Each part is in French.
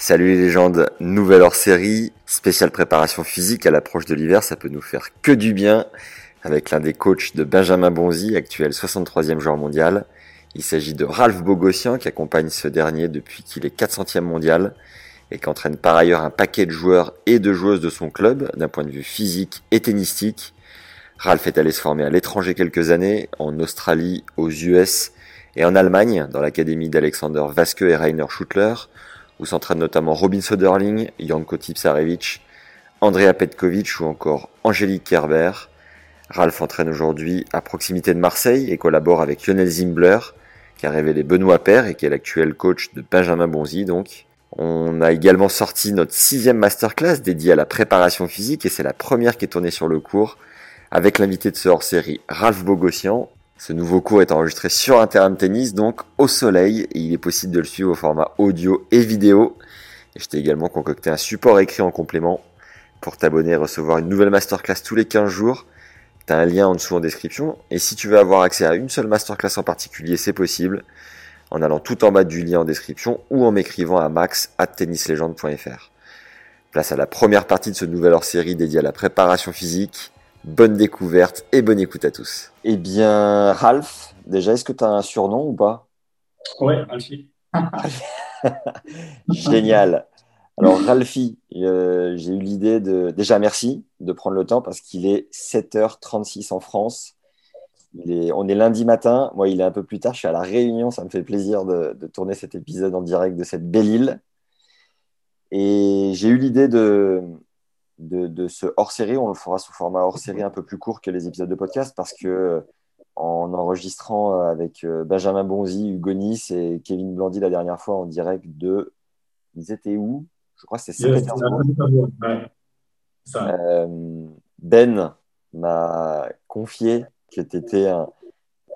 Salut les légendes, nouvelle hors série, spéciale préparation physique à l'approche de l'hiver, ça peut nous faire que du bien avec l'un des coachs de Benjamin Bonzi, actuel 63e joueur mondial. Il s'agit de Ralph Bogossian qui accompagne ce dernier depuis qu'il est 400e mondial et qui entraîne par ailleurs un paquet de joueurs et de joueuses de son club d'un point de vue physique et tennistique. Ralph est allé se former à l'étranger quelques années, en Australie, aux US et en Allemagne, dans l'académie d'Alexander Vasque et Rainer Schuttler, où s'entraînent notamment Robin Soderling, Janko Tipsarevic, Andrea Petkovic ou encore Angélique Kerber. Ralph entraîne aujourd'hui à proximité de Marseille et collabore avec Lionel Zimbler, qui a révélé Benoît Père et qui est l'actuel coach de Benjamin Bonzi donc. On a également sorti notre sixième masterclass dédiée à la préparation physique et c'est la première qui est tournée sur le cours avec l'invité de ce hors-série Ralph Bogossian. Ce nouveau cours est enregistré sur de tennis, donc au soleil, et il est possible de le suivre au format audio et vidéo. Et je t'ai également concocté un support écrit en complément pour t'abonner et recevoir une nouvelle masterclass tous les 15 jours. T'as un lien en dessous en description. Et si tu veux avoir accès à une seule masterclass en particulier, c'est possible en allant tout en bas du lien en description ou en m'écrivant à max at tennislegende.fr. Place à la première partie de ce nouvel hors-série dédié à la préparation physique. Bonne découverte et bonne écoute à tous. Eh bien, Ralph, déjà, est-ce que tu as un surnom ou pas? Ouais, Ralphie. Génial. Alors, Ralphie, euh, j'ai eu l'idée de. Déjà, merci de prendre le temps parce qu'il est 7h36 en France. Il est... On est lundi matin. Moi, il est un peu plus tard. Je suis à La Réunion. Ça me fait plaisir de, de tourner cet épisode en direct de cette belle île. Et j'ai eu l'idée de, de, de, ce hors-série. On le fera sous format hors-série un peu plus court que les épisodes de podcast parce que en enregistrant avec Benjamin Bonzi, Hugo Nice et Kevin Blandy la dernière fois en direct de. Ils étaient où? Je crois que c'est Saint-Pétersbourg. Euh, ben m'a confié que tu étais un,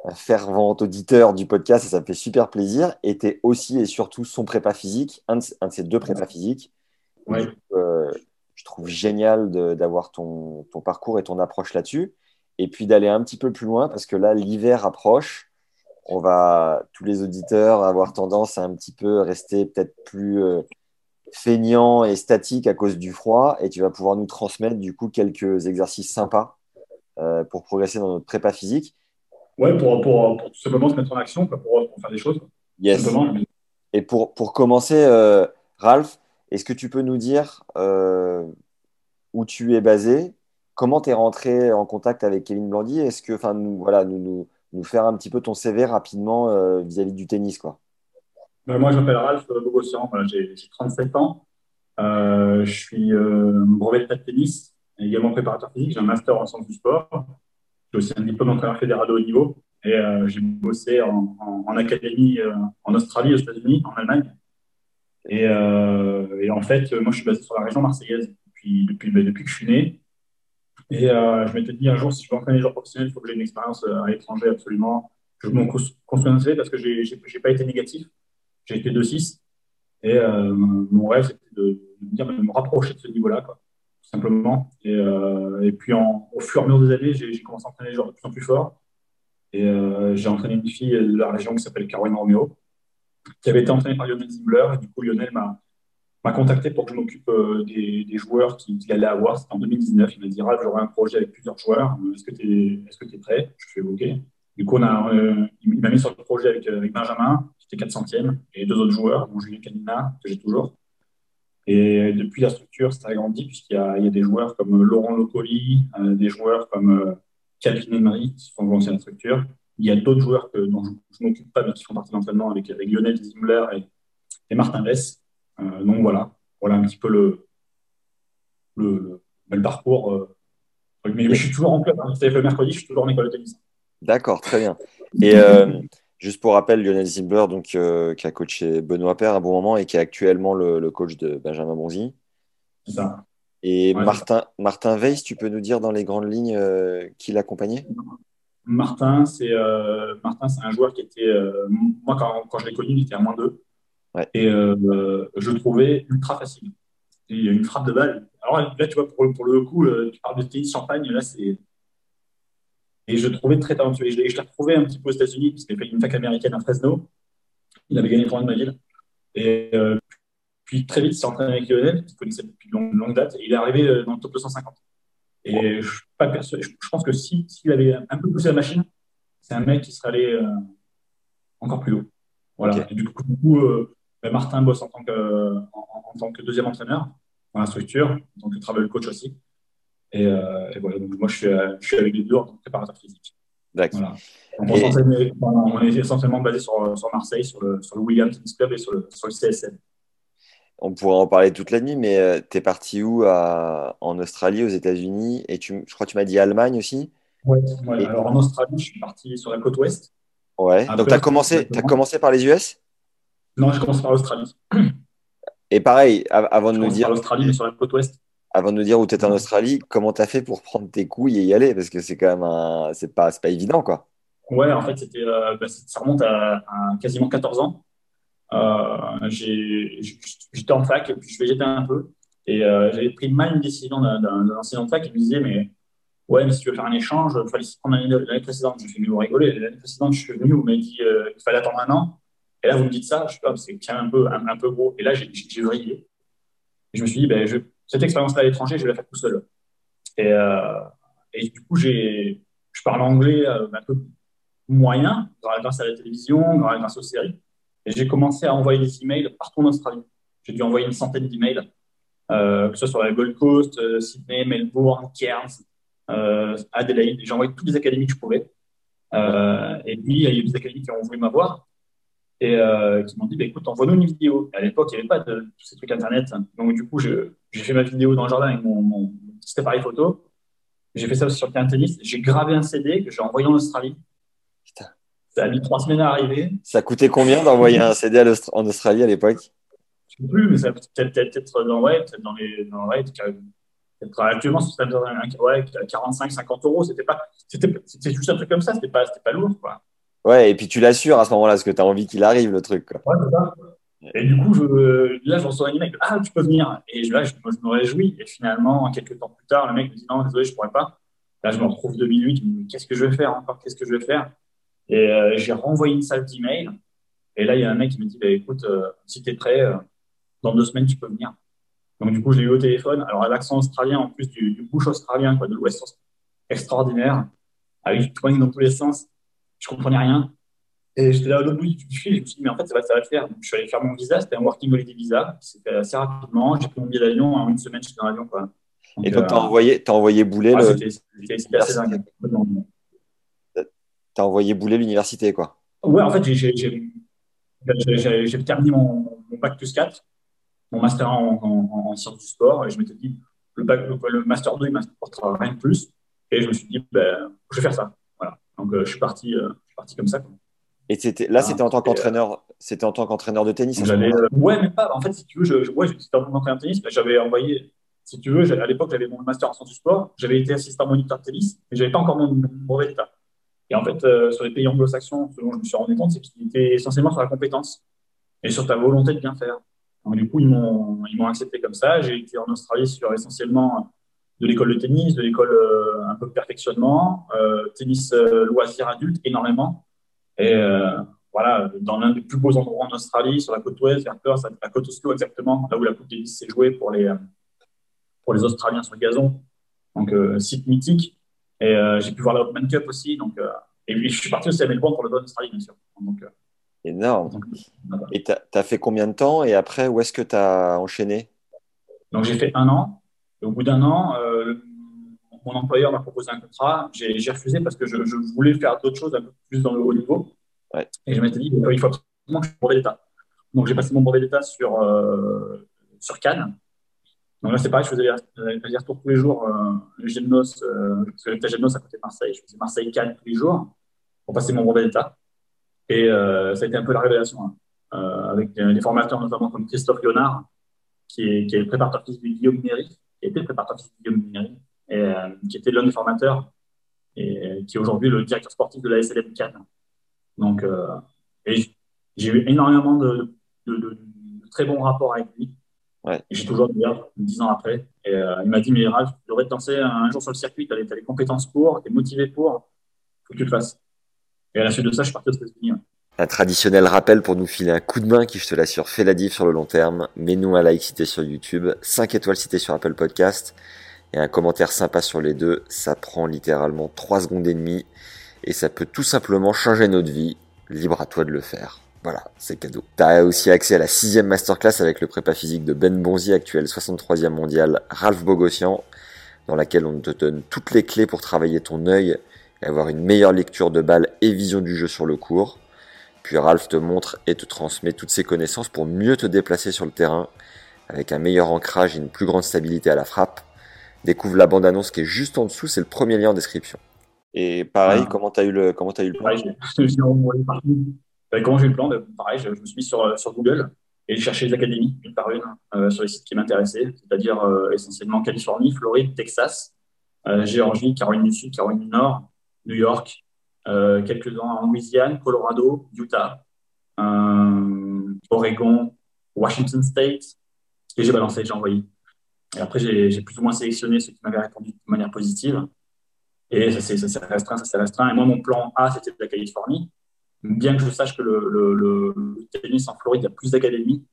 un, fervent auditeur du podcast et ça me fait super plaisir. Et tu aussi et surtout son prépa physique, un de, un de ses deux prépas physiques. Ouais. Euh, je trouve génial d'avoir ton, ton, parcours et ton approche là-dessus. Et puis d'aller un petit peu plus loin, parce que là, l'hiver approche. On va, tous les auditeurs, avoir tendance à un petit peu rester peut-être plus euh, feignants et statiques à cause du froid. Et tu vas pouvoir nous transmettre du coup quelques exercices sympas euh, pour progresser dans notre prépa physique. Ouais, pour, pour, pour tout simplement se mettre en action, pour, pour faire des choses. Yes. Et pour, pour commencer, euh, Ralph, est-ce que tu peux nous dire euh, où tu es basé? Comment tu es rentré en contact avec Kevin Blandy? Est-ce que, enfin, nous, voilà, nous, faire un petit peu ton CV rapidement vis-à-vis euh, -vis du tennis, quoi? Ben, moi, je m'appelle Ralph Bogossian, voilà, j'ai 37 ans. Euh, je suis brevet de tennis, également préparateur physique. J'ai un master en sciences du sport. J'ai aussi un diplôme d'entraîneur fédéral de haut niveau. Et j'ai bossé en, académie en Australie, aux États-Unis, en Allemagne. Et, euh, et, en fait, moi, je suis basé sur la région marseillaise depuis, bah, que je suis né. Et euh, je m'étais dit un jour, si je veux entraîner les joueurs professionnels, il faut que j'ai une expérience à l'étranger absolument. Je veux construire un CV parce que je n'ai pas été négatif. J'ai été 2-6. Et euh, mon rêve, c'était de, de, me rapprocher de ce niveau-là, tout simplement. Et, euh, puis, au fur et à mesure des années, j'ai commencé à entraîner les joueurs de plus en plus forts. Et euh, j'ai entraîné une fille de la région qui s'appelle Caroline Romeo, qui avait été entraînée par Lionel Zimbler. Du coup, Lionel m'a contacté pour que je m'occupe euh, des, joueurs qu'il qui allait avoir. C'était en 2019. Il m'a dit Ralph, j'aurai un projet avec plusieurs joueurs. Est-ce que tu es, prêt? Je fais OK. Du coup, on a, euh, il m'a mis sur le projet avec, Benjamin, qui était 400e, et deux autres joueurs, dont Julien Canina, que j'ai toujours. Et depuis, la structure s'est agrandie, puisqu'il y, a des joueurs comme Laurent Locoli, euh, des joueurs comme euh, Calvin Emery, qui font ancienne structure. Il y a d'autres joueurs que, dont je ne m'occupe pas, mais qui font partie de l'entraînement avec, avec, Lionel Zimmler et, et Martin Vess. Euh, donc voilà, voilà un petit peu le, le, le, le parcours. Euh, mais, mais, je suis toujours en club. Hein. le mercredi, je suis toujours en école de tennis. D'accord, très bien. Et euh, Juste pour rappel, Lionel Zimbler, donc, qui a coaché Benoît Père à un bon moment et qui est actuellement le, coach de Benjamin Bonzi. C'est ça. Et Martin, Martin Weiss, tu peux nous dire dans les grandes lignes qui l'accompagnait? Martin, c'est euh, Martin, c'est un joueur qui était. moi, quand, quand je l'ai connu, il était à moins 2. Et je le trouvais ultra facile. Il y a une frappe de balle. Alors là, tu vois, pour, pour le coup, tu parles de tennis champagne, là, c'est et je le trouvais très talentueux. Et je l'ai retrouvé un petit peu aux États-Unis, parce qu'il fait une fac américaine à Fresno. Il avait gagné le tournoi de ma ville. Et euh, puis très vite, il s'est entraîné avec Lionel, qu'il connaissait depuis longue, longue date. Et il est arrivé euh, dans le top 250. Et je, pas persuadé, je, pense que s'il si, avait un peu poussé la machine, c'est un mec qui serait allé euh, encore plus haut. Voilà. Et du coup, ben, Martin bosse en tant, que, en, tant que deuxième entraîneur dans la structure, en tant que travel coach aussi. Euh, et, voilà, donc moi, je suis, euh, je suis, avec les deux en tant que préparateur physique. D'accord. On, est essentiellement basé sur, sur Marseille, sur le, sur le Tennis Club et sur le, sur le CSN. On pourrait en parler toute la nuit, mais euh, tu es parti où à, En Australie, aux États-Unis? Et tu, je crois que tu m'as dit Allemagne aussi? Oui, ouais, alors en Australie, je suis parti sur la côte ouest. Ouais, donc tu as, commencé, as commencé par les US Non, je commence par l'Australie. Et pareil, avant de nous dire. l'Australie, mais sur la côte ouest avant de nous dire où tu es en Australie, comment tu as fait pour prendre tes couilles et y aller? Parce que c'est quand même un... c'est pas, pas évident, quoi. Ouais, en fait, c'était, euh, bah, ça remonte à, quasiment 14 ans. Euh, j'étais en fac puis je végétais un peu. Et euh, j'avais pris mal une décision d'un enseignant de fac qui me disait Mais ouais, mais si tu veux faire un échange, il fallait prendre l'année précédente. Je me suis dit Mais vous l'année précédente, je suis venu, vous m'avez dit qu'il fallait attendre un an. Et là, vous me dites ça, je sais pas, c'est un peu, un, peu gros. Et là, j'ai vrillé. Et je me suis dit, ben, je, cette expérience-là à l'étranger, je vais la faire tout seul. Et, euh, et du coup, je parle anglais euh, un peu moyen grâce à la télévision, grâce aux séries. J'ai commencé à envoyer des emails partout en Australie. J'ai dû envoyer une centaine d'emails, euh, que ce soit sur la Gold Coast, euh, Sydney, Melbourne, Cairns, euh, Adelaide. J'ai envoyé toutes les académies que je pouvais. et puis, il y a eu des académies qui ont voulu m'avoir et qui m'ont dit bah, écoute, envoie-nous une vidéo. à l'époque, il n'y avait pas de tous ces trucs internet. Donc, du coup, j'ai fait ma vidéo dans le jardin avec mon, petit appareil photo. J'ai fait ça aussi sur le terrain tennis. J'ai gravé un CD que j'ai envoyé en Australie. Ça a mis trois semaines à arriver. Ça coûtait combien d'envoyer un CD en Australie à l'époque? Je ne sais plus, mais ça peut-être peut dans, ouais, peut dans les. Dans, ouais, actuellement, ça ouais, 45-50 euros. C'était pas, c'était juste un truc comme ça. C'était pas, pas lourd, quoi. Ouais, et puis tu l'assures à ce moment-là, parce que tu as envie qu'il arrive, le truc. Quoi. Ouais, c'est ça. Et du coup, je, là, j'en reçois un email. Ah, tu peux venir. Et là, je, je, me réjouis. Et finalement, quelques temps plus tard, le mec me dit non, désolé, je ne pourrais pas. Là, je me retrouve 2008. Qu'est-ce que je vais faire encore? Qu'est-ce que je vais faire? Et euh, j'ai renvoyé une salle d'email. Et là, il y a un mec qui me dit bah, écoute, euh, si tu es prêt, euh, dans deux semaines, tu peux venir. Donc, du coup, je l'ai eu au téléphone. Alors, l'accent australien, en plus du, du bouche australien, quoi, de l'Ouest extraordinaire, avec du twang dans tous les sens. Je comprenais rien. Et j'étais là au bout du fil, je me suis dit, mais en fait, ça va, ça va le faire. Donc, je suis allé faire mon visa, c'était un working holiday visa, c'était assez rapidement. J'ai pris mon billet d'avion, en une semaine, j'étais dans l'avion. Quoi. et donc, tu as, envoyé, envoyé bouler le. C'était assez dingue. Tu as envoyé bouler l'université, quoi. Ouais, en fait, j'ai terminé mon, mon, bac plus 4, mon master en, en, sciences du sport, et je m'étais dit, le, bac, le, master 2, il m'apportera rien de plus. Et je me suis dit, ben, je vais faire ça. Voilà. Donc, euh, je, suis parti, euh, je suis parti comme ça. Quoi. Et c'était, là, c'était en tant qu'entraîneur, c'était en tant qu'entraîneur de tennis. Euh, ouais, mais pas. En fait, si tu veux, je, ouais, j'étais en tant qu'entraîneur de tennis, mais j'avais envoyé, si tu veux, à l'époque, j'avais mon master en sciences du sport, j'avais été assistant moniteur de tennis, mais j'avais pas encore mon, brevet d'état. Et en fait, euh, sur les pays anglo-saxons, ce dont je me suis rendu compte, c'est qu'ils étaient essentiellement sur la compétence et sur ta volonté de bien faire. Donc, du coup, ils m'ont, ils m'ont accepté comme ça. J'ai été en Australie sur essentiellement de l'école de tennis, de l'école euh, un peu de perfectionnement, tennis loisir adulte énormément. Et euh, voilà, dans l'un des plus beaux endroits en Australie, sur la côte ouest, vers Perth, à côte Oslo exactement, là où la Coupe Davis s'est jouée pour les, euh, pour les Australiens sur le gazon. Donc, euh, site mythique. Et j'ai pu voir la Open Cup aussi. Donc, et puis, je suis parti aussi à Melbourne pour le Don Australie, bien sûr. Donc, Énorme. Et tu as, fait combien de temps Et après, où est-ce que tu as enchaîné? Donc, j'ai fait un an. Et au bout d'un an, mon employeur m'a proposé un contrat. J'ai refusé parce que je, voulais faire d'autres choses un peu plus dans le haut niveau. Et je m'étais dit, il faut absolument que je brevet d'État. Donc, j'ai passé mon brevet d'État sur, euh, sur Cannes. Donc là, c'est pareil, je faisais les retours tous les jours, euh, Gymnos, euh, parce que j'étais Gymnos à côté de Marseille. Je faisais Marseille-Cannes tous les jours pour passer mon brevet d'État. Et euh, ça a été un peu la révélation, hein. euh, avec des, formateurs notamment comme Christophe Léonard, qui est, qui est le préparateur physique de Guillaume Méry, qui était le préparateur physique de Guillaume et euh, qui était l'un des formateurs, et qui est aujourd'hui le directeur sportif de la SLM Cannes. Donc, euh, j'ai eu énormément de, de, de, très bons rapports avec lui. Ouais. J'ai toujours d'ailleurs, dix ans après. Et euh, il m'a dit, mais Ralph, tu devrais te lancer un, jour sur le circuit, tu as, as, les compétences pour, tu es motivé pour, faut que tu le fasses. Et à la suite de ça, je suis parti aux États-Unis. Un traditionnel rappel pour nous filer un coup de main qui, je te l'assure, fait la diff sur le long terme. Mets-nous un like cité sur YouTube, 5 étoiles citées sur Apple Podcast et un commentaire sympa sur les deux. Ça prend littéralement 3 secondes et demie et ça peut tout simplement changer notre vie. Libre à toi de le faire. Voilà, c'est cadeau. T'as aussi accès à la sixième masterclass avec le prépa physique de Ben Bonzi, actuel 63e mondial, Ralph Bogossian, dans laquelle on te donne toutes les clés pour travailler ton œil et avoir une meilleure lecture de balle et vision du jeu sur le cours. Puis Ralph te montre et te transmet toutes ses connaissances pour mieux te déplacer sur le terrain, avec un meilleur ancrage et une plus grande stabilité à la frappe. Découvre la bande-annonce qui est juste en dessous, c'est le premier lien en description. Et pareil, ah. comment t'as eu le comment as eu le plan J'ai eu le plan Pareil, je, me suis mis sur, sur Google et j'ai cherché les académies une par une euh, sur les sites qui m'intéressaient, c'est-à-dire euh, essentiellement Californie, Floride, Texas, euh, Géorgie, Caroline du Sud, Caroline du Nord, New York, euh, quelques-uns en Louisiane, Colorado, Utah, euh, Oregon, Washington State, et j'ai balancé, j'ai envoyé. Et après, j'ai plus ou moins sélectionné ceux qui m'avaient répondu de manière positive. Et ça s'est restreint, ça s'est restreint. Et moi, mon plan A, c'était la Californie bien que je sache que le, le, le tennis en Floride, il y a plus d'académies,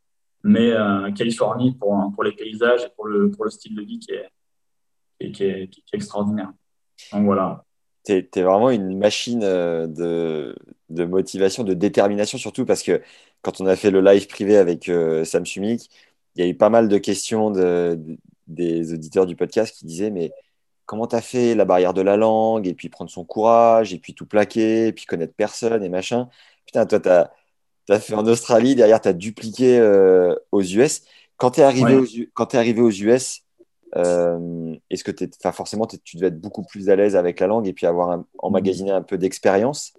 mais euh, Californie, pour, les paysages et pour le, style de vie qui est, extraordinaire. Donc voilà. Tu es, vraiment une machine euh, de, motivation, de détermination, surtout parce que quand on a fait le live privé avec euh, Sam Sumik, il y a eu pas mal de questions de, de, des auditeurs du podcast qui disaient Mais comment tu as fait la barrière de la langue, et puis prendre son courage, et puis tout plaquer, et puis connaître personne, et machin. Putain, toi, tu as, fait en Australie, derrière, tu as dupliqué euh, aux US. Quand tu es, arrivé aux, es arrivé aux US, euh, est-ce que tu forcément, tu devais être beaucoup plus à l'aise avec la langue et puis avoir emmagasiné un peu d'expérience.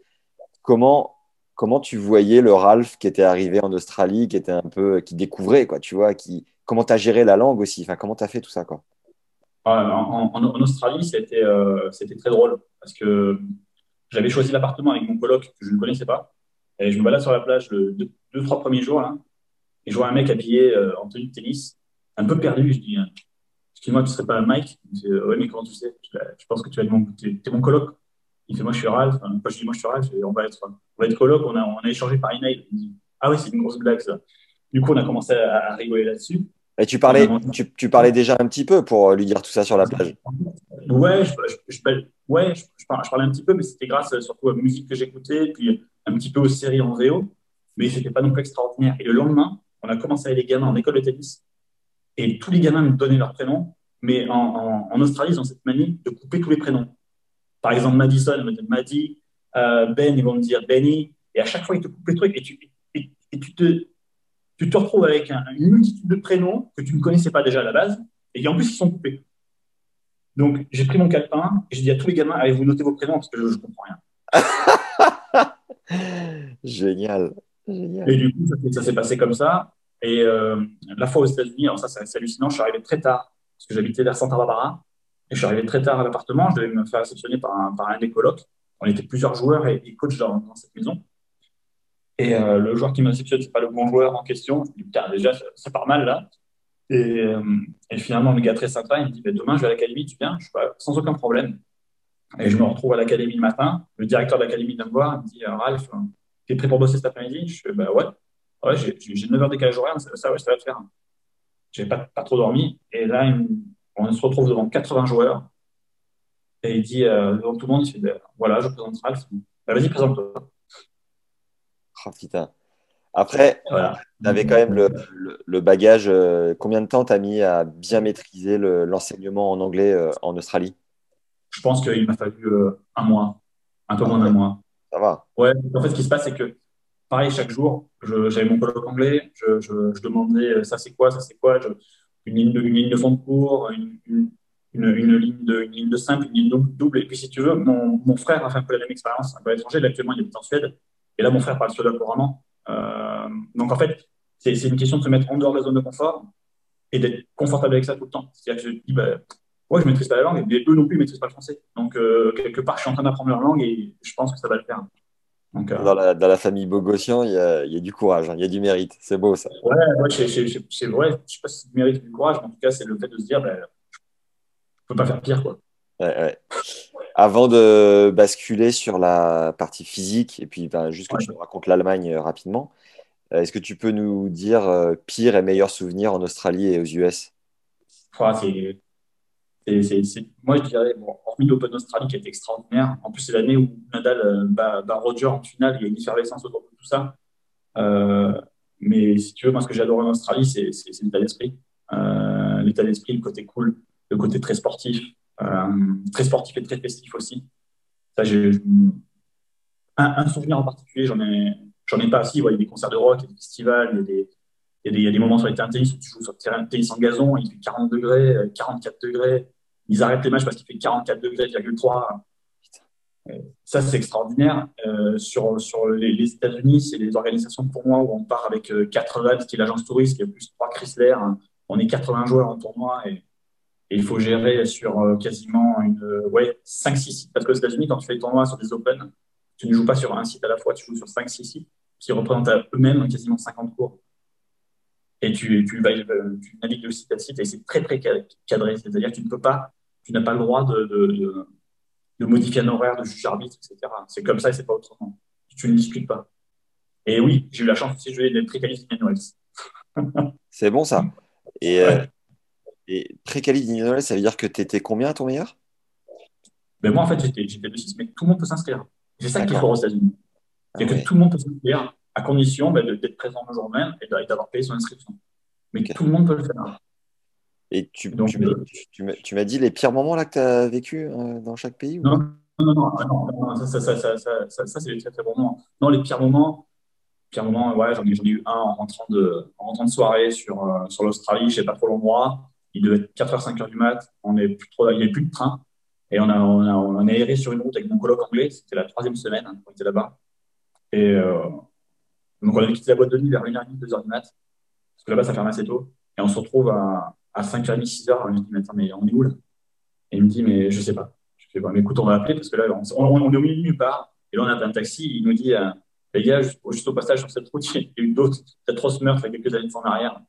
Comment, comment tu voyais le Ralph qui était arrivé en Australie, qui était un peu, qui découvrait, quoi, tu vois, qui, comment tu as géré la langue aussi, enfin, comment tu as fait tout ça, quoi? En, en, Australie, c'était euh, très drôle parce que j'avais choisi l'appartement avec mon coloc que je ne connaissais pas. Et je me balade sur la plage le deux, deux trois premiers jours et je vois un mec habillé euh, en tenue de tennis, un peu perdu. Je dis, excuse-moi, tu serais pas Mike? Il me dit, ouais, mais comment tu sais? Je, pense que tu es mon, mon coloc. Il fait, moi je suis Ralph. Enfin, je dis, moi je suis Ralph. on va être, on coloc. On a, échangé par email. Il dit, ah oui, c'est une grosse blague ça. Du coup, on a commencé à rigoler là-dessus. Et tu parlais, tu, tu, parlais déjà un petit peu pour lui dire tout ça sur la plage. Ouais, je, je, ouais, je, parlais un petit peu, mais c'était grâce surtout à la musique que j'écoutais, puis un petit peu aux séries en VO, mais c'était pas non plus extraordinaire. Et le lendemain, on a commencé avec les gamins en école de tennis, et tous les gamins me donnaient leur prénom, mais en, en, en, Australie, ils ont cette manie de couper tous les prénoms. Par exemple, Madison, ils me disent Maddy, euh, Ben, ils vont me dire Benny, et à chaque fois, ils te coupent les trucs, et tu, et, et tu te tu te retrouves avec une multitude de prénoms que tu ne connaissais pas déjà à la base, et en plus, ils sont coupés. Donc, j'ai pris mon calepin et j'ai dit à tous les gamins, allez, vous notez vos prénoms? Parce que je ne comprends rien. Génial. Et du coup, ça, s'est passé comme ça. Et euh, la fois aux États-Unis, alors ça, c'est hallucinant, je suis arrivé très tard, parce que j'habitais vers Santa Barbara, et je suis arrivé très tard à l'appartement, je devais me faire réceptionner par un, par un des colocs. On était plusieurs joueurs et, et coachs dans, dans cette maison. Et euh, le joueur qui m'inceptionne, c'est pas le bon joueur en question. Je dis, putain, déjà, ça, part mal là. Et, euh, et, finalement, le gars très sympa, il me dit, bah, demain, je vais à l'académie, tu viens? Je suis pas, sans aucun problème. Et je me retrouve à l'académie le matin. Le directeur de l'académie vient me voir, il me dit, Ralph, tu es prêt pour bosser cet après-midi? Je fais, bah ouais. Ouais, j'ai 9 heures décalage horaire, ça, ça, ouais, ça va te faire. J'ai pas, pas trop dormi. Et là, on se retrouve devant 80 joueurs. Et il dit, euh, devant tout le monde, il fait, bah, voilà, je présente Ralph. Bah, vas-y, présente-toi. Oh, Après, tu avais quand même le, bagage. Euh, combien de temps tu as mis à bien maîtriser l'enseignement en anglais euh, en Australie? Je pense qu'il m'a fallu euh, un mois, un peu moins d'un mois. Ça va Ouais, en fait, ce qui se passe, c'est que, pareil, chaque jour, j'avais mon colloque anglais, je, demandais ça c'est quoi, ça c'est quoi, une, ligne de, une ligne de fond de cours, une, une, ligne de, une ligne de simple, une ligne double. Et puis, si tu veux, mon, mon frère a fait un peu la même expérience, un peu étranger. Actuellement, il est en Suède. Et là, mon frère parle suédois couramment. Euh, donc, en fait, c'est une question de se mettre en dehors de la zone de confort et d'être confortable avec ça tout le temps. C'est-à-dire que je dis, bah, ouais, je maîtrise pas la langue, mais eux non plus, ils maîtrisent pas le français. Donc, euh, quelque part, je suis en train d'apprendre leur langue et je pense que ça va le faire. Donc, euh, dans, la, dans, la, famille Bogossian, il y a, il y a du courage, hein, il y a du mérite. C'est beau, ça. Ouais, ouais c'est vrai. Je sais pas si c'est du mérite ou du courage, mais en tout cas, c'est le fait de se dire, ben, je peux pas faire pire, quoi. Ouais, ouais. Avant de basculer sur la partie physique, et puis ben, juste que tu nous racontes l'Allemagne euh, rapidement, euh, est-ce que tu peux nous dire euh, pire et meilleur souvenir en Australie et aux US Moi, je dirais, bon, hormis l'Open Australie qui est extraordinaire, en plus, c'est l'année où Nadal bat, Roger en finale, il y a une effervescence autour de tout ça. mais si tu veux, moi, ce que j'adore en Australie, c'est l'état d'esprit. l'état d'esprit, le côté cool, le côté très sportif. Euh, très sportif et très festif aussi. Un, souvenir en particulier, j'en ai, j'en ai pas. Si, il y a des concerts de rock, il y a des festivals, il y a des, il y a des, a moments sur les terrains de tennis où tu joues sur le terrain de tennis en gazon, il fait 40 degrés, 44 euh, degrés. Ils arrêtent les matchs parce qu'il fait 44 degrés, 3. Ça, c'est extraordinaire. Euh, sur sur les, États-Unis, c'est les organisations pour moi où on part avec 80, qui est l'agence touriste, qui est plus 3 Chrysler. On est 80 joueurs en tournoi et et il faut gérer sur euh, quasiment une, ouais, 5-6 sites. Parce qu'aux États-Unis, quand tu fais des tournois sur des Open, tu ne joues pas sur un site à la fois, tu joues sur 5-6 sites qui représentent à eux-mêmes quasiment 50 cours. Et tu, tu, vas, tu navigues de site à site et c'est très très cadré. C'est-à-dire que tu ne peux pas, tu n'as pas le droit de, de, de, modifier un horaire, de juger arbitre, etc. C'est comme ça et c'est pas autrement. Tu ne discutes pas. Et oui, j'ai eu la chance aussi de jouer des très-qualifiés C'est bon ça. Et euh, et pré-quali ça veut dire que tu étais combien à ton meilleur? Ben Moi, en fait, j'étais de 6, mais tout le monde peut s'inscrire. C'est ça qui est fort aux États-Unis. C'est que tout le monde peut s'inscrire à condition ben, d'être présent le jour même et d'avoir payé son inscription. Mais tout le monde peut le faire. Et tu, Donc, tu, tu m'as dit les pires moments là que tu as vécu euh, dans chaque pays non, non, non, non, ça, ça, ça, ça, ça c'est les très très bons moments. Non, les pires moments, pires moments ouais, j'en ai, ai, eu un en rentrant de, en rentrant de soirée sur, euh, sur l'Australie, je ne sais pas trop l'endroit il devait être 4h, 5h du mat. On plus trop, il n'y avait plus de train. Et on a, on, a, on a erré sur une route avec mon coloc anglais. C'était la troisième semaine hein, on était là-bas. Et euh, donc, on avait quitté la boîte de nuit vers 1h30, 2h du mat. Parce que là-bas, ça ferme assez tôt. Et on se retrouve à, à 5h30, 6h. Je me dis, mais attends, mais on est où là? Et il me dit, mais je sais pas. Je sais pas. Mais écoute, on va appeler parce que là, on, on, est au milieu de nulle part. Et là, on a un taxi. Il nous dit, euh, les gars, juste, au passage sur cette route, il y a eu d'autres atroces meurtres il y a quelques années en arrière.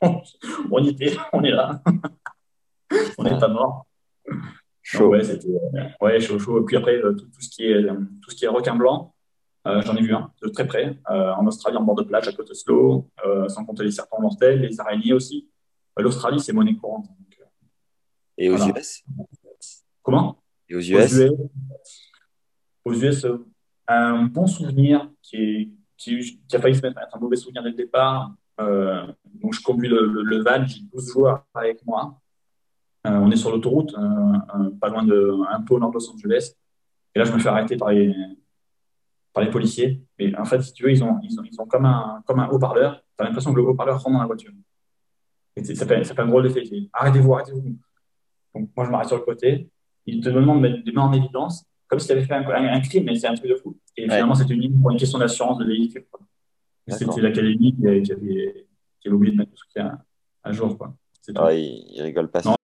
on y était, on est là. on n'est pas mort. Chaud. ouais, c'était ouais, chaud, chaud. Et puis après, euh, tout, ce qui est, tout ce qui est requin blanc, euh, j'en ai vu un de très près, euh, en Australie, en bord de plage, à slow, sans compter les serpents mortels, les araignées aussi. L'Australie, c'est monnaie courante. Et aux US Comment? Et aux US Aux US, un bon souvenir qui, qui, qui, a failli se mettre un mauvais souvenir dès le départ. Euh, donc, je conduis le, van, j'ai 12 joueurs avec moi. Euh, on est sur l'autoroute, euh, pas loin de, un peu au nord de Los Angeles. Et là, je me fais arrêter par les, par les policiers. Et en fait, si tu veux, ils ont, ils ont, ils ont comme un, comme un haut-parleur. Tu as l'impression que le haut-parleur rentre dans la voiture. Et ça fait, ça fait un drôle d'effet. Arrêtez-vous, arrêtez-vous. Donc, moi, je m'arrête sur le côté. Ils te demandent de mettre des mains en évidence, comme si tu avais fait un, un, crime, mais c'est un truc de fou. Et finalement, c'était une, pour une question d'assurance de véhicule. C'était l'académie qui, avait, qui, avait, qui avait oublié de mettre tout ce à, à jour. Quoi. Ah, il, il rigole pas. Non.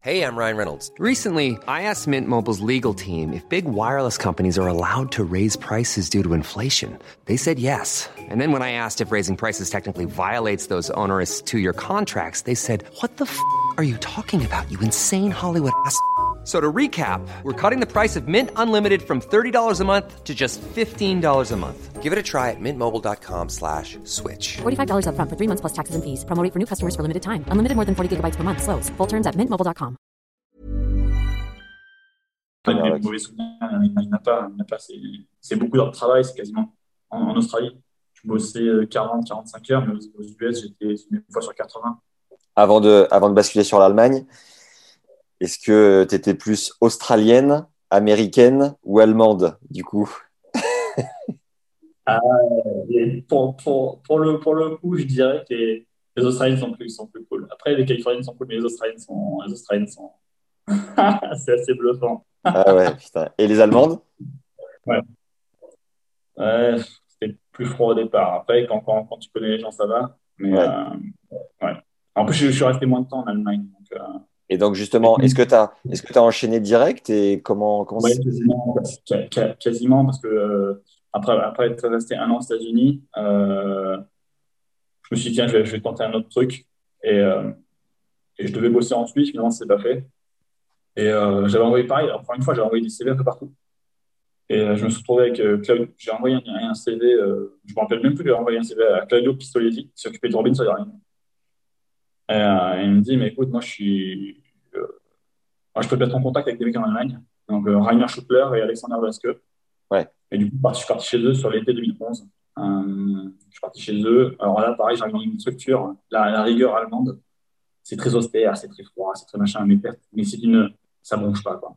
Hey, I'm Ryan Reynolds. Recently, I asked Mint Mobile's legal team if big wireless companies are allowed to raise prices due to inflation. They said yes. And then when I asked if raising prices technically violates those onerous two-year contracts, they said, what the f*** are you talking about, you insane Hollywood ass?" So to recap, we're cutting the price of Mint Unlimited from $30 a month to just $15 a month. Give it a try at mintmobile.com slash switch. $45 up front for three months plus taxes and fees. Promo for new customers for limited time. Unlimited more than 40 gigabytes per month. Slows. Full terms at mintmobile.com. Des mauvais souvenirs, il n'y en a pas. pas. C'est beaucoup d'heures de travail, c'est quasiment en, en, Australie. Je bossais 40-45 heures, mais aux, aux US, j'étais une fois sur 80. Avant de, avant de basculer sur l'Allemagne, est-ce que tu étais plus australienne, américaine ou allemande, du coup? Ah, pour, pour, pour, le, pour le coup, je dirais que les, Australiens sont plus, sont plus cool. Après, les Californiens sont cool, mais les Australiens sont. Les Australiens sont... C'est assez bluffant. ah ouais, putain. Et les Allemandes? Ouais. Ouais, c'était plus froid au départ. Après, quand, quand, quand tu connais les gens, ça va. Mais Ouais. euh, ouais. En plus, je, je suis resté moins de temps en Allemagne. Donc, euh, Et donc, justement, est-ce que tu as, est-ce que tu as enchaîné direct et comment, comment ouais, c'est- quasiment, parce que euh, après, après être resté un an aux États-Unis, euh, je me suis dit, tiens, je vais, je vais tenter un autre truc. Et, euh, et je devais bosser en Suisse, finalement, ça s'est pas fait. Et j'avais envoyé pareil, encore une fois, j'avais envoyé des CV un peu partout. Et je me suis retrouvé avec Claudio. J'ai envoyé un, un CV, je me rappelle même plus, j'ai envoyé un CV à Claudio Pistoletti, qui s'occupait de Robin Sodering. Et euh, il me dit, mais écoute, moi, je suis. euh, moi, je peux te mettre en contact avec des mecs en Allemagne. Donc, euh, Rainer Schuttler et Alexander Vasque. Ouais. Et du coup, je suis parti chez eux sur l'été 2011. Euh, je suis parti chez eux. Alors là, pareil, j'arrive dans une structure, la, la rigueur allemande. C'est très austère, c'est très froid, c'est très machin, mais, mais c'est une. Ça bronche pas, quoi.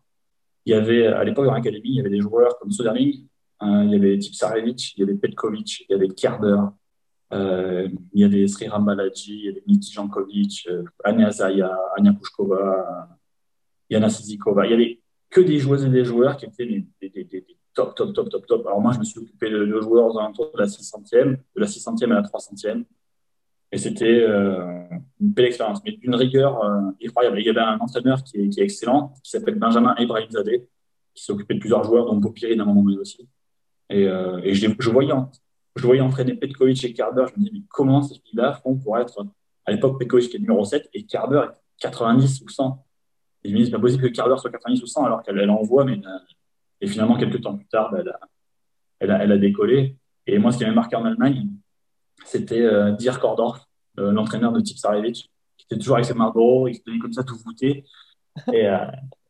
Il y avait, à l'époque, dans l'académie, il y avait des joueurs comme Soderling, euh, il y avait Tipsarevic, il y avait Petkovic, il y avait Kerber, il y avait Sriram Balaji, il y avait Niti Jankovic, euh, Anya Zaya, Anya Pushkova, Yana Sizikova. Il y avait que des joueuses et des joueurs qui étaient des, des, des, des top, top, top, top, top. Alors moi, je me suis occupé de, de joueurs aux alentours de la 600e, de la 600e à la 300e. Et c'était euh, une belle expérience, mais d'une rigueur euh, incroyable. Il y avait un entraîneur qui est, excellent, qui s'appelle Benjamin Ibrahimzadeh, qui occupé de plusieurs joueurs, dont Bopiri d'un moment donné aussi. Et, euh, je, voyais, je voyais entraîner Petkovic et Kerber. Je me disais, mais comment ces filles-là font pour être, à l'époque, Petkovic qui est numéro 7 et est 90 ou 100. Et je me dis, c'est pas possible que Kerber soit 90 ou 100 alors qu'elle envoie, mais et finalement, quelques temps plus tard, elle, a, elle, a, décollé. Et moi, ce qui m'avait marqué en Allemagne, c'était euh, Dirk Kordorf, euh, l'entraîneur de Tipsarevic, qui était toujours avec ses Marlboro, il se tenait comme ça tout voûté. Et, euh,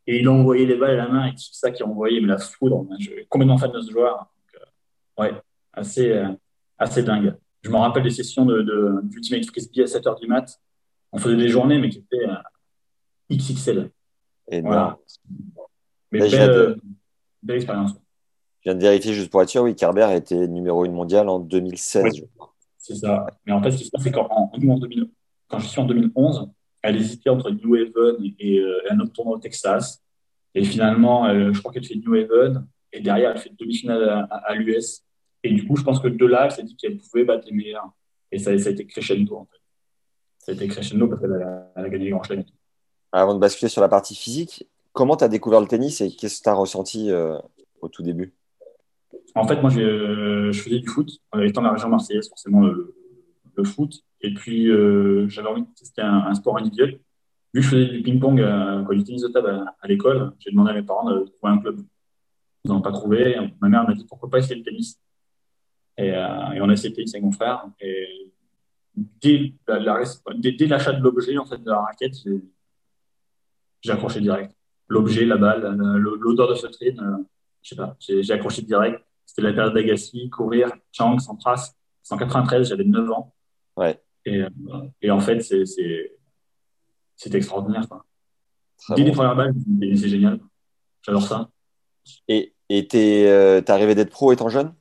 et il envoyait les balles à la main, et c'est ça qui envoyait mais la foudre. Je suis complètement fan de ce joueur. Donc, ouais, assez, assez dingue. Je me rappelle des sessions de, d'Ultimate Frisbee à 7h du mat. On faisait des journées, mais qui étaient XXL. Et voilà. Mais Là, belle, de... belle expérience. Je viens de vérifier juste pour être sûr, oui, Kerber était numéro 1 mondial en 2016, Ouais. je crois. C'est ça. Mais en fait, ce qui se passe, c'est qu'en en, en 2000, quand je suis en 2011, elle hésitait entre New Haven et, euh, un autre tournoi au Texas. Et finalement, je crois qu'elle fait New Haven. Et derrière, elle fait demi-finale à, à, à l'US. Et du coup, je pense que de là, elle s'est dit qu'elle pouvait battre les meilleurs. Et ça, ça a été crescendo, en fait. Ça a été crescendo parce qu'elle a, gagné les grands chelems. Avant de basculer sur la partie physique, comment tu as découvert le tennis et qu'est-ce que tu as ressenti euh, au tout début? En fait, moi, je, je faisais du foot. Étant dans la région marseillaise, forcément, le, le foot. Et puis, euh, j'avais envie de tester un, un, sport individuel. Vu que je faisais du ping-pong, euh, du tennis de table à, à l'école, j'ai demandé à mes parents de trouver un club. Ils n'ont pas trouvé. Ma mère m'a dit pourquoi pas essayer le tennis? Et, euh, et on a tennis avec mon frère. Et dès, la, la, dès, dès l'achat de l'objet, en fait, de la raquette, j'ai accroché direct. L'objet, la balle, l'odeur de feutrine, euh, je sais pas, j'ai accroché direct. C'était la période d'Agassi, courir, Chang, sans trace. 193, j'avais 9 ans. Ouais. Et, euh, et en fait, c'est extraordinaire. Quoi. Dès bon. les premières balles, c'est génial. J'adore ça. Et t'es euh, arrivé d'être pro étant jeune?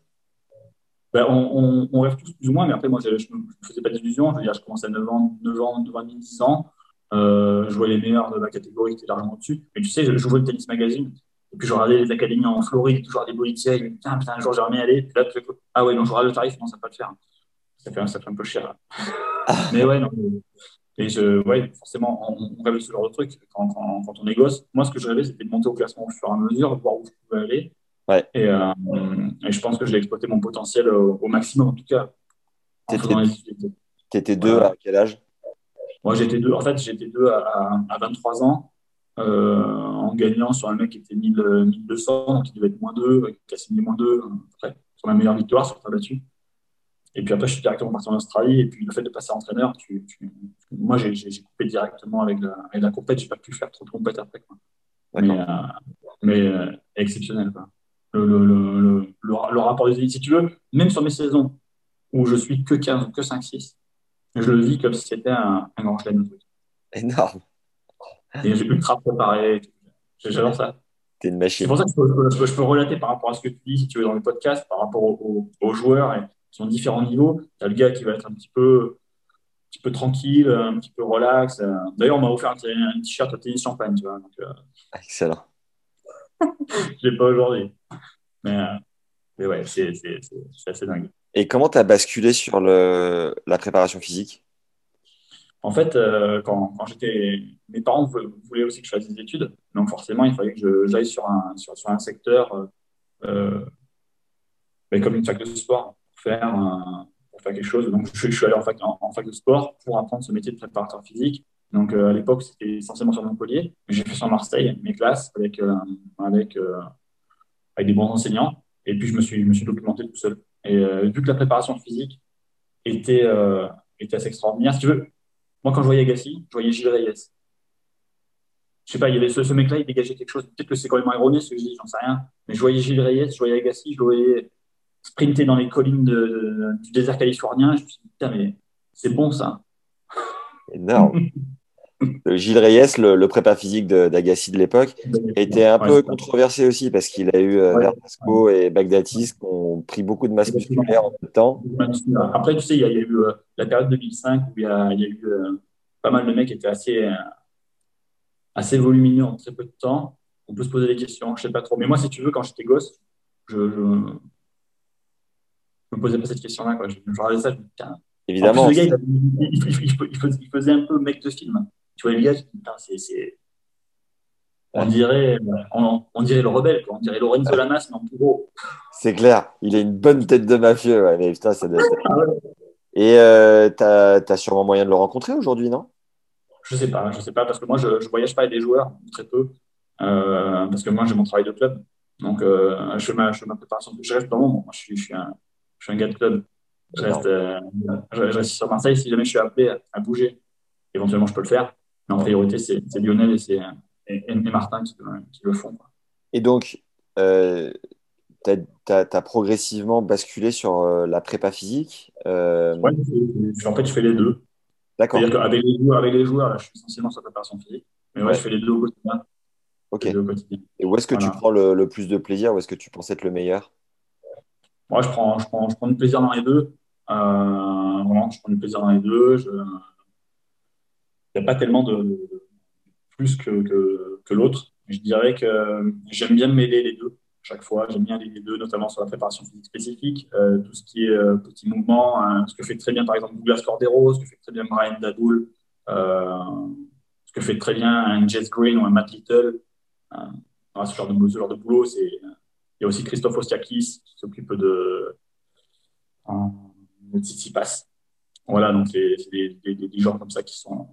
Ben, on, on, on, rêve tous plus ou moins, mais après, moi, je ne me faisais pas d'illusions. Je veux dire, je commençais à 9 ans, 9 ans, 9 ans, 10 ans. Euh, je voyais les meilleurs de ma catégorie qui étaient largement au-dessus. Mais tu sais, jouais le tennis magazine. Et puis, je regardais les académies en Floride, toujours des bolitiers. Je me putain, putain, un jour, j'aimerais y aller. Puis là, tu ah ouais, non, je regarde le tarif, non, ça va pas le faire. Ça fait, ça fait un peu cher. mais ouais, non. Et je, ouais, forcément, on, on rêve ce genre de truc quand, quand, quand on est gosse. Moi, ce que je rêvais, c'était de monter au classement au fur et à mesure, de voir où je pouvais aller. Ouais. Et, euh, et, je pense que j'ai exploité mon potentiel au, au, maximum, en tout cas. T'étais deux à quel âge? Moi, j'étais deux. En fait, j'étais deux à, à, à, 23 ans, euh, en gagnant sur un mec qui était 1000, 1200, donc il devait être moins 2, qui a signé moins 2, après, sur ma meilleure victoire, sur ta battue. Et puis après, je suis directement parti en Australie. Et puis le fait de passer entraîneur, tu, tu... moi, j'ai coupé directement avec la, avec la compète. Je n'ai pas pu faire trop de compète après. Quoi. Mais, euh, mais euh, exceptionnel. Quoi. Le, le, le, le, le rapport des élites, si tu veux, même sur mes saisons où je suis que 15 ou que 5-6, je le vis comme si c'était un, un grand chelem. Énorme. Et j'ai ultra préparé. J'adore ça. T'es une machine. C'est pour ça que je peux, je, peux, je peux, relater par rapport à ce que tu dis, si tu veux, dans le podcast, par rapport aux, aux, aux joueurs et, sont différents niveaux. Tu as le gars qui va être un petit peu, un petit peu tranquille, un petit peu relax. D'ailleurs, on m'a offert un, un t-shirt au tennis champagne, tu vois. Donc, euh, Excellent. je l'ai pas aujourd'hui. Mais, euh, mais ouais, c'est assez dingue. Et comment tu as basculé sur le, la préparation physique? En fait, euh, quand, quand j'étais. Mes parents voulaient aussi que je fasse des études. Donc, forcément, il fallait que j'aille sur un, sur, sur, un secteur euh, euh comme une fac de sport pour faire, pour faire quelque chose. Donc, je, je suis allé en fac, en, fac, de sport pour apprendre ce métier de préparateur physique. Donc, euh, à l'époque, c'était essentiellement sur Montpellier. J'ai fait sur Marseille, mes classes, avec, avec, avec des bons enseignants. Et puis, je me suis, je me suis documenté tout seul. Et euh, vu que la préparation physique était, euh, était assez extraordinaire, si tu veux, moi, quand je voyais Agassi, je voyais Gilles Reyes. Je sais pas, il y avait ce, mec-là, il dégageait quelque chose. Peut-être que c'est complètement erroné ce que je dis, j'en sais rien. Mais je voyais Gilles Reyes, je voyais Agassi, je voyais sprinter dans les collines du désert californien. Je me suis dit, putain, mais c'est bon ça. Énorme. Gilles Reyes, le, prépa physique d'Agassi de, l'époque, était un peu controversé aussi parce qu'il a eu euh, et Bagdatis qui ont pris beaucoup de masse musculaire en même temps. Après, tu sais, il y a, eu euh, la période 2005 où il y a, eu euh, pas mal de mecs qui étaient assez, assez volumineux en très peu de temps. On peut se poser des questions, je sais pas trop. Mais moi, si tu veux, quand j'étais gosse, je, je, me posais pas cette question-là. Je, je regardais ça, je me disais, Évidemment. le gars, il, faisait un peu mec de film. Tu vois, Elias, c'est. On dirait, on, dirait le rebelle, quoi. on dirait Lorenzo Lamas, mais en plus gros. C'est clair, il a une bonne tête de mafieux, ouais, mais putain, ça doit ah Et euh, tu as, sûrement moyen de le rencontrer aujourd'hui, non? Je sais pas, je sais pas, parce que moi, je, ne voyage pas avec des joueurs, très peu, euh, parce que moi, j'ai mon travail de club. Donc, euh, je, fais ma, je, fais ma, préparation. Je reste dans monde, moi, je suis, je suis, un, je suis un gars de club. Je reste, euh, je, reste, sur Marseille si jamais je suis appelé à, à bouger. Éventuellement, je peux le faire. Mais en priorité, c'est Lionel et, et, Martin qui, le font. Et donc, euh, tu as, progressivement basculé sur euh, la prépa physique euh... Oui, en fait, je fais les deux. D'accord. C'est-à-dire qu'avec les joueurs, avec les joueurs là, je suis essentiellement sur la préparation physique. Mais ouais, je fais les deux au quotidien. Ok. Et où est-ce que tu prends le, plus de plaisir Où est-ce que tu penses être le meilleur? Moi, je prends, je, prends, je prends du plaisir dans les deux. Euh, vraiment, je prends du plaisir dans les deux. Je, n'y a pas tellement de, plus que, que, l'autre. Je dirais que j'aime bien mêler les deux chaque fois. J'aime bien les deux, notamment sur la préparation physique spécifique, euh, tout ce qui est euh, petits mouvements, hein, ce que fait très bien par exemple Douglas Cordero, ce que fait très bien Brian Dadoul, euh, ce que fait très bien un Jess Green ou un Matt Little. ce, genre de, ce genre de boulot, c'est. Il y a aussi Christophe Ostiakis qui s'occupe de, de passe Voilà, donc c'est des, des, des, gens comme ça qui sont,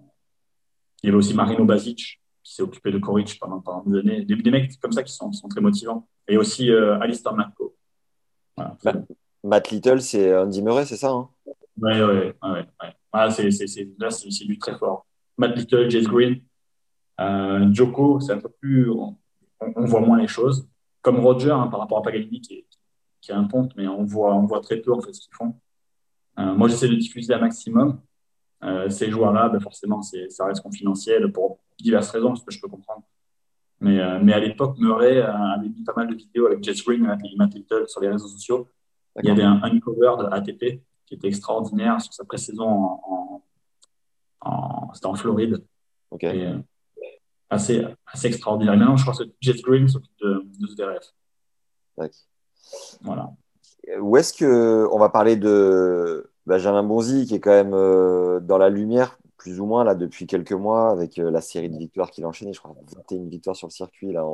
il y avait aussi Marino Basic, qui s'est occupé de Coric pendant, pendant des années. Des, mecs comme ça qui sont, sont très motivants. Et aussi euh, Alistair Matko. Voilà. Matt Little, c'est Andy Murray, c'est ça hein? Oui, oui, ouais, ouais. Ah, c'est, c'est, là, c'est, du très fort. Matt Little, Jess Green. Euh, Joko, c'est un peu plus. On, voit moins les choses. Comme Roger, hein, par rapport à Paganini, qui est, qui est un ponte, mais on voit, on voit très peu en fait ce qu'ils font. Euh, moi, j'essaie de diffuser un maximum. Euh, ces joueurs-là, ben forcément, ça reste confidentiel pour diverses raisons, ce que je peux comprendre. Mais, euh, mais à l'époque, Murray avait mis pas mal de vidéos avec Jess Green et Matt Little sur les réseaux sociaux. Il y avait un uncover de ATP qui était extraordinaire sur sa pré-saison en, en, c'était en Floride. Euh, assez, assez extraordinaire. Et maintenant, je crois que Jess Green s'occupe de, de Zverev. Voilà. Où est-ce que on va parler de Benjamin Bonzi, qui est quand même euh, dans la lumière, plus ou moins, là, depuis quelques mois, avec euh, la série de victoires qu'il a enchaîné. Je crois 21 victoires sur le circuit là,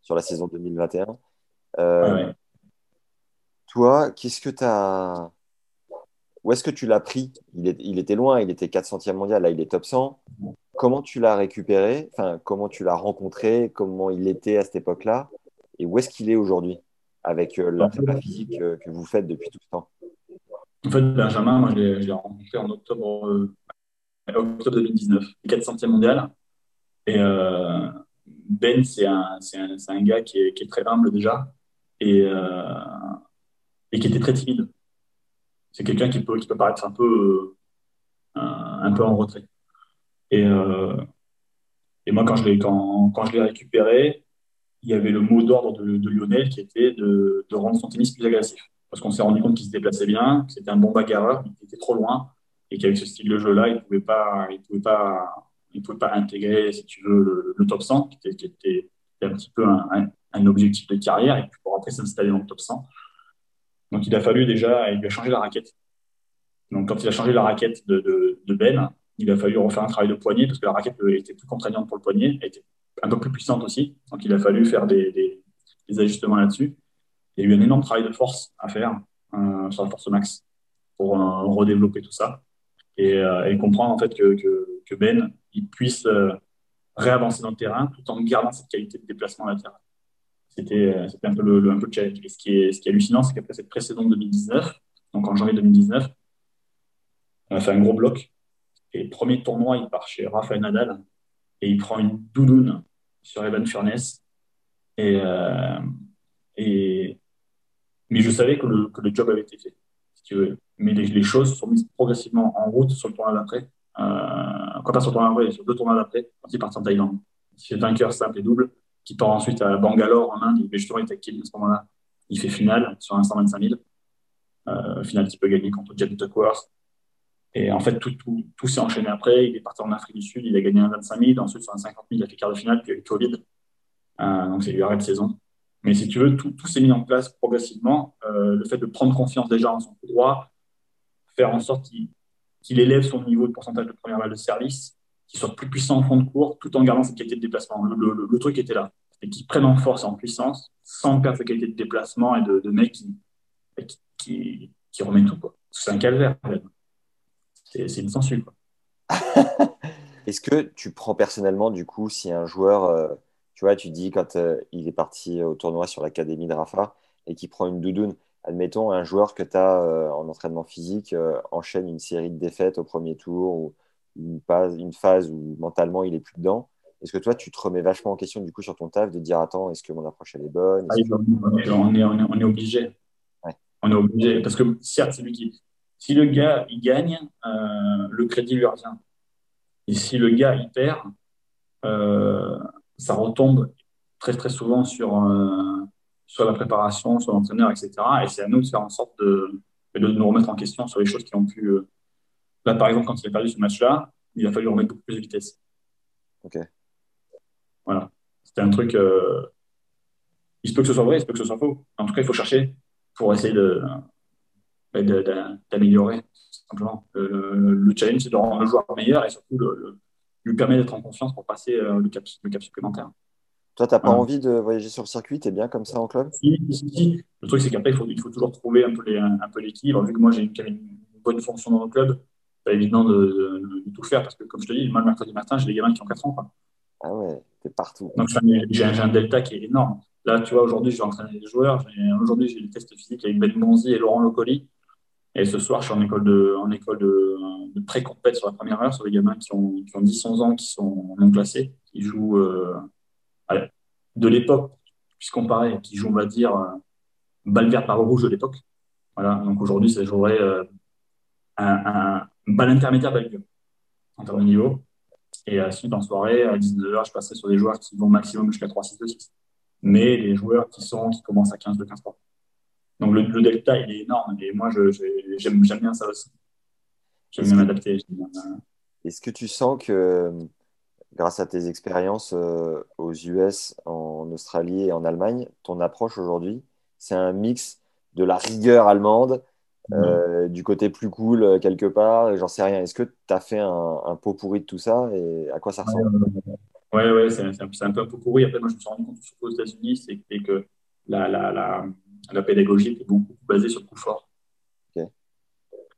sur la saison 2021. Euh, toi, qu'est-ce que tu as. Où est-ce que tu l'as pris? Il, il, était loin, il était 400e mondial, là, il est top 100. Comment tu l'as récupéré? Enfin, comment tu l'as rencontré? Comment il était à cette époque-là? Et où est-ce qu'il est aujourd'hui avec la prépa physique que vous faites depuis tout ce temps? En fait, Benjamin, moi, je l'ai rencontré en octobre, euh, octobre 2019, 400e mondial. Et euh, Ben, c'est un, un, un, gars qui est, très humble déjà et, euh, et qui était très timide. C'est quelqu'un qui peut, qui peut paraître un peu, euh, peu en retrait. Et, et moi, quand je l'ai quand, quand je récupéré, il y avait le mot d'ordre de, de, Lionel qui était de, de rendre son tennis plus agressif parce qu'on s'est rendu compte qu'il se déplaçait bien, que c'était un bon bagarreur, qu'il était trop loin et qu'avec ce style de jeu-là, il ne pouvait pas, pouvait pouvait pas intégrer, si tu veux, le, top 100, qui était, un petit peu un, objectif de carrière, et puis pour après s'installer dans le top 100. Donc, il a fallu déjà, il a changé la raquette. Donc, quand il a changé la raquette de, Ben, il a fallu refaire un travail de poignet parce que la raquette était plus contraignante pour le poignet, elle était un peu plus puissante aussi. Donc, il a fallu faire des ajustements là-dessus. Il y a eu un énorme travail de force à faire euh, sur la force max pour euh, redévelopper tout ça et, euh, et, comprendre en fait que, Ben puisse réavancer dans le terrain tout en gardant cette qualité de déplacement latéral. C'était un peu le, le, un peu le challenge. Ce qui est, hallucinant, c'est qu'après cette précédente 2019, donc en janvier 2019, on a fait un gros bloc. Et premier tournoi, il part chez Rafael Nadal et il prend une doudoune sur Evan Furness. Et, mais je savais que le, job avait été fait. Mais les, choses sont mises progressivement en route sur le tournoi d'après. Euh, quand pas sur le tournoi d'après, sur deux tournois d'après, quand il part en Thaïlande. Fait vainqueur simple et double, qui part ensuite à Bangalore en Inde. Mais justement, il était à ce moment-là. Il fait finale sur un 125 000. Euh, finale qu'il peut gagner contre Jed Duckworth. Et en fait, tout, s'est enchaîné après. Il est parti en Afrique du Sud, il a gagné un 25 000. Ensuite, sur un 50 000, il a fait quart de finale, puis il y a eu Covid. Euh, donc, c'est eu arrêt de saison. Mais si tu veux, tout, tout s'est mis en place progressivement. Euh, le fait de prendre confiance déjà en son droit, faire en sorte qu'il qu élève son niveau de pourcentage de première balle de service, qu'il soit plus puissant en fond de cours, tout en gardant cette qualité de déplacement. Le, le, le truc était là. Et qu'il prenne en force et en puissance, sans perdre sa qualité de déplacement et de, de mec qui, qui remet tout. C'est un calvaire. C'est une censure. Est-ce que tu prends personnellement, du coup, si un joueur, euh, tu vois, tu dis quand euh, il est parti au tournoi sur l'Académie de Rafa et qui prend une doudoune, admettons un joueur que tu as euh, en entraînement physique enchaîne une série de défaites au premier tour ou une, phase, une phase où mentalement il est plus dedans. Est-ce que toi, tu te remets vachement en question du coup sur ton taf de dire attends, est-ce que mon approche elle est bonne? Ah, que... on, est, on, est, on, est, obligé. Ouais. On est obligé parce que certes, c'est lui qui, si le gars, il gagne, euh, le crédit lui revient. Et si le gars, il perd, euh, ça retombe très, très souvent sur, euh, sur la préparation, sur l'entraîneur, etc. Et c'est à nous de faire en sorte de, de nous remettre en question sur les choses qui ont pu. Euh... Là, par exemple, quand il a perdu ce match-là, il a fallu remettre beaucoup plus de vitesse. Ok. Voilà. C'était un truc. Euh, il se peut que ce soit vrai, il se peut que ce soit faux. En tout cas, il faut chercher pour essayer de d'améliorer simplement. Le, le challenge, c'est de rendre le joueur meilleur et surtout le, le, lui permettre d'être en confiance pour passer euh, le, cap, le cap supplémentaire. Toi, tu n'as pas envie de voyager sur le circuit Tu es bien comme ça en club? Si, si, si. Le truc, c'est qu'après, il faut, il faut toujours trouver un peu l'équilibre. Vu que moi, j'ai une, une, bonne fonction dans le club, c'est évident de, de, de, tout faire parce que, comme je te dis, moi, le mercredi matin, j'ai des gamins qui ont 4 ans. Quoi. Ah ouais, t'es partout. Donc, j'ai un, un, delta qui est énorme. Là, tu vois, aujourd'hui, je vais entraîner des joueurs. Aujourd'hui, j'ai des tests physiques avec Ben Bonzi et Laurent Locoli. Et ce soir, je suis en école de, en école de, pré-compète sur la première heure, sur des gamins qui ont, qui ont 10-11 ans, qui sont non classés, qui jouent euh, de l'époque, puisqu'on paraît, qui jouent, on va dire, euh, balle verte par rouge de l'époque. Voilà, donc aujourd'hui, ça jouerait euh, un, un, balle intermédiaire balle bleue en termes de niveau. Et ensuite, en soirée, à 19h, je passerai sur des joueurs qui vont maximum jusqu'à 3-6-2-6. Mais les joueurs qui, sont, qui commencent à 15-2-15-3. Donc le, le, delta, il est énorme. Et moi, j'aime bien ça aussi. J'aime bien m'adapter. Est-ce que tu sens que, grâce à tes expériences euh, aux US, en Australie et en Allemagne, ton approche aujourd'hui, c'est un mix de la rigueur allemande, euh, du côté plus cool euh, quelque part, j'en sais rien. Est-ce que tu as fait un, un, pot pourri de tout ça et à quoi ça ressemble? Ouais, ouais, c'est un, un, peu un pot pourri. Après, moi, je me suis rendu compte surtout aux États-Unis, c'est que la, la, la, la pédagogie était beaucoup basée sur le coup fort. Okay.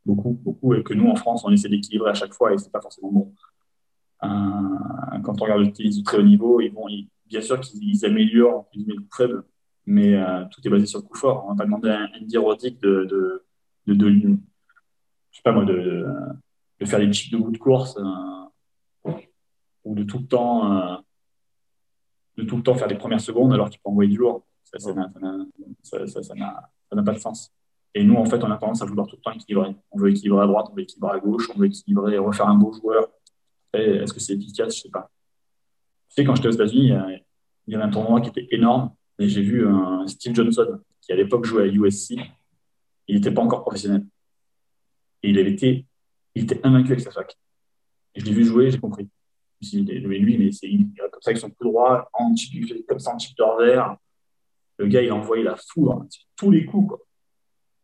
Beaucoup, beaucoup, et que nous, en France, on essaie d'équilibrer à chaque fois et c'est pas forcément bon. Euh, quand on regarde le tennis du très haut niveau, ils vont, ils, bien sûr qu'ils améliorent le coup faible, mais euh, tout est basé sur le coup fort. On va pas demander à Andy Roddick de, de, de, de, de, je sais pas moi, de, de faire des chips de bout de course euh, ou de tout le temps, de tout le temps faire les premières secondes alors qu'il peut envoyer du lourd. Ça n'a ça, ça, ça, pas de sens. Et nous, en fait, on a tendance à vouloir tout le temps équilibrer. On veut équilibrer à droite, on veut équilibrer à gauche, on veut équilibrer, refaire un beau joueur. Est-ce que c'est efficace? Je sais pas. Tu sais, quand j'étais aux États-Unis, il y avait un tournoi qui était énorme et j'ai vu un Steve Johnson qui à l'époque jouait à USC. Il n'était pas encore professionnel. Et il avait été, il était invaincu avec sa fac. Et je l'ai vu jouer, j'ai compris. Je me suis dit, mais lui, mais c'est comme ça avec son coup droit, en chip, comme ça en chip de revers le gars, il a envoyé la foudre tous les coups. Quoi.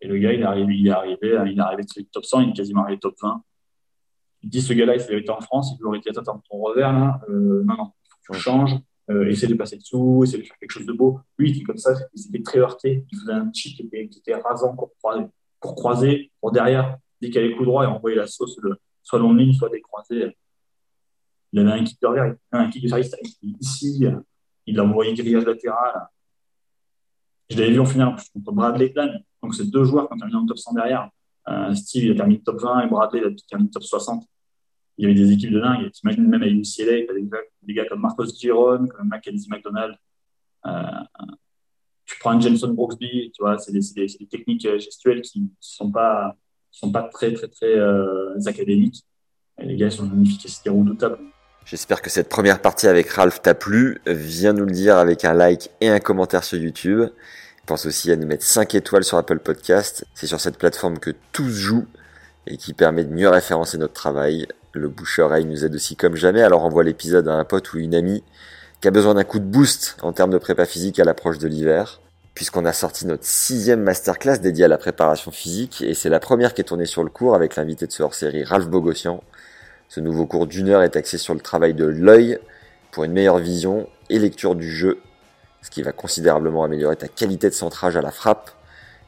Et le gars, il est arrivé, il est arrivé, il est arrivé top 100, il est quasiment arrivé top 20. Il dit, ce gars-là, il s'est été en France, il aurait dit, attends, ton revers, là, euh, non, non, il faut que tu changes, euh, essaie de passer dessous, essaie de faire quelque chose de beau. Lui, il dit comme ça, il était très heurté, il faisait un cheat qui était, qui était rasant pour croiser, pour croiser, pour derrière, dès qu'il avait coup droit, et envoyer la sauce, soit long ligne, soit décroisé. Il avait un kick de revers, un kick de service ici, il l'a envoyé grillage latéral. Je l'avais vu en finale contre Bradley Plan. Donc, c'est deux joueurs qui ont terminé en top 100 derrière. Euh, Steve, il a terminé top 20 et Bradley, il a terminé top 60. Il y avait des équipes de dingue. T'imagines même à UCLA, as des gars, des gars, comme Marcos Giron, comme Mackenzie McDonald. Euh, tu prends un Jameson Brooksby, tu vois, c'est des, techniques gestuelles qui ne sont, pas, sont pas très, très, très euh, académiques. Et les gars, ils sont d'une efficacité redoutable. J'espère que cette première partie avec Ralph t'a plu. Viens nous le dire avec un like et un commentaire sur YouTube. Pense aussi à nous mettre 5 étoiles sur Apple Podcast. C'est sur cette plateforme que tout se joue et qui permet de mieux référencer notre travail. Le bouche-oreille nous aide aussi comme jamais, alors envoie l'épisode à un pote ou une amie qui a besoin d'un coup de boost en termes de prépa physique à l'approche de l'hiver. Puisqu'on a sorti notre sixième masterclass dédiée à la préparation physique et c'est la première qui est tournée sur le cours avec l'invité de ce hors-série Ralph Bogossian. Ce nouveau cours d'une heure est axé sur le travail de l'œil pour une meilleure vision et lecture du jeu, ce qui va considérablement améliorer ta qualité de centrage à la frappe.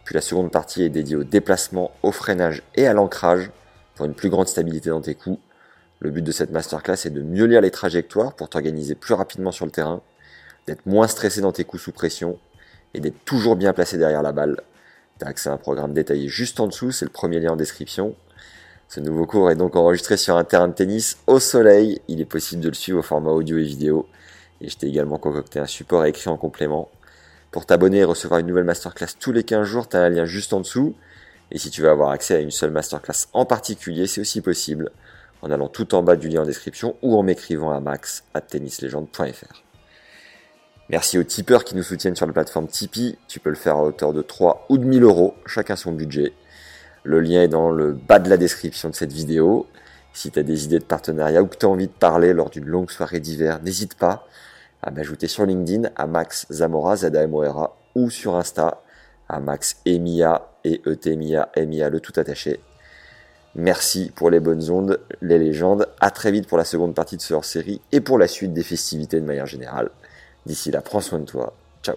Puis la seconde partie est dédiée au déplacement, au freinage et à l'ancrage pour une plus grande stabilité dans tes coups. Le but de cette masterclass est de mieux lire les trajectoires pour t'organiser plus rapidement sur le terrain, d'être moins stressé dans tes coups sous pression et d'être toujours bien placé derrière la balle. Tu as accès à un programme détaillé juste en dessous, c'est le premier lien en description. Ce nouveau cours est donc enregistré sur un terrain de tennis au soleil. Il est possible de le suivre au format audio et vidéo. Et je t'ai également concocté un support écrit en complément. Pour t'abonner et recevoir une nouvelle masterclass tous les 15 jours, tu as un lien juste en dessous. Et si tu veux avoir accès à une seule masterclass en particulier, c'est aussi possible en allant tout en bas du lien en description ou en m'écrivant à max at tennislegende.fr. Merci aux tipeurs qui nous soutiennent sur la plateforme Tipeee. Tu peux le faire à hauteur de 3 ou de 1000 euros, chacun son budget. Le lien est dans le bas de la description de cette vidéo. Si tu as des idées de partenariat ou que tu as envie de parler lors d'une longue soirée d'hiver, n'hésite pas à m'ajouter sur LinkedIn à Max Zamora, z a ou sur Insta à Max Emia et Etemia, Emia le tout attaché. Merci pour les bonnes ondes, les légendes. À très vite pour la seconde partie de ce hors-série et pour la suite des festivités de manière générale. D'ici là, prends soin de toi. Ciao.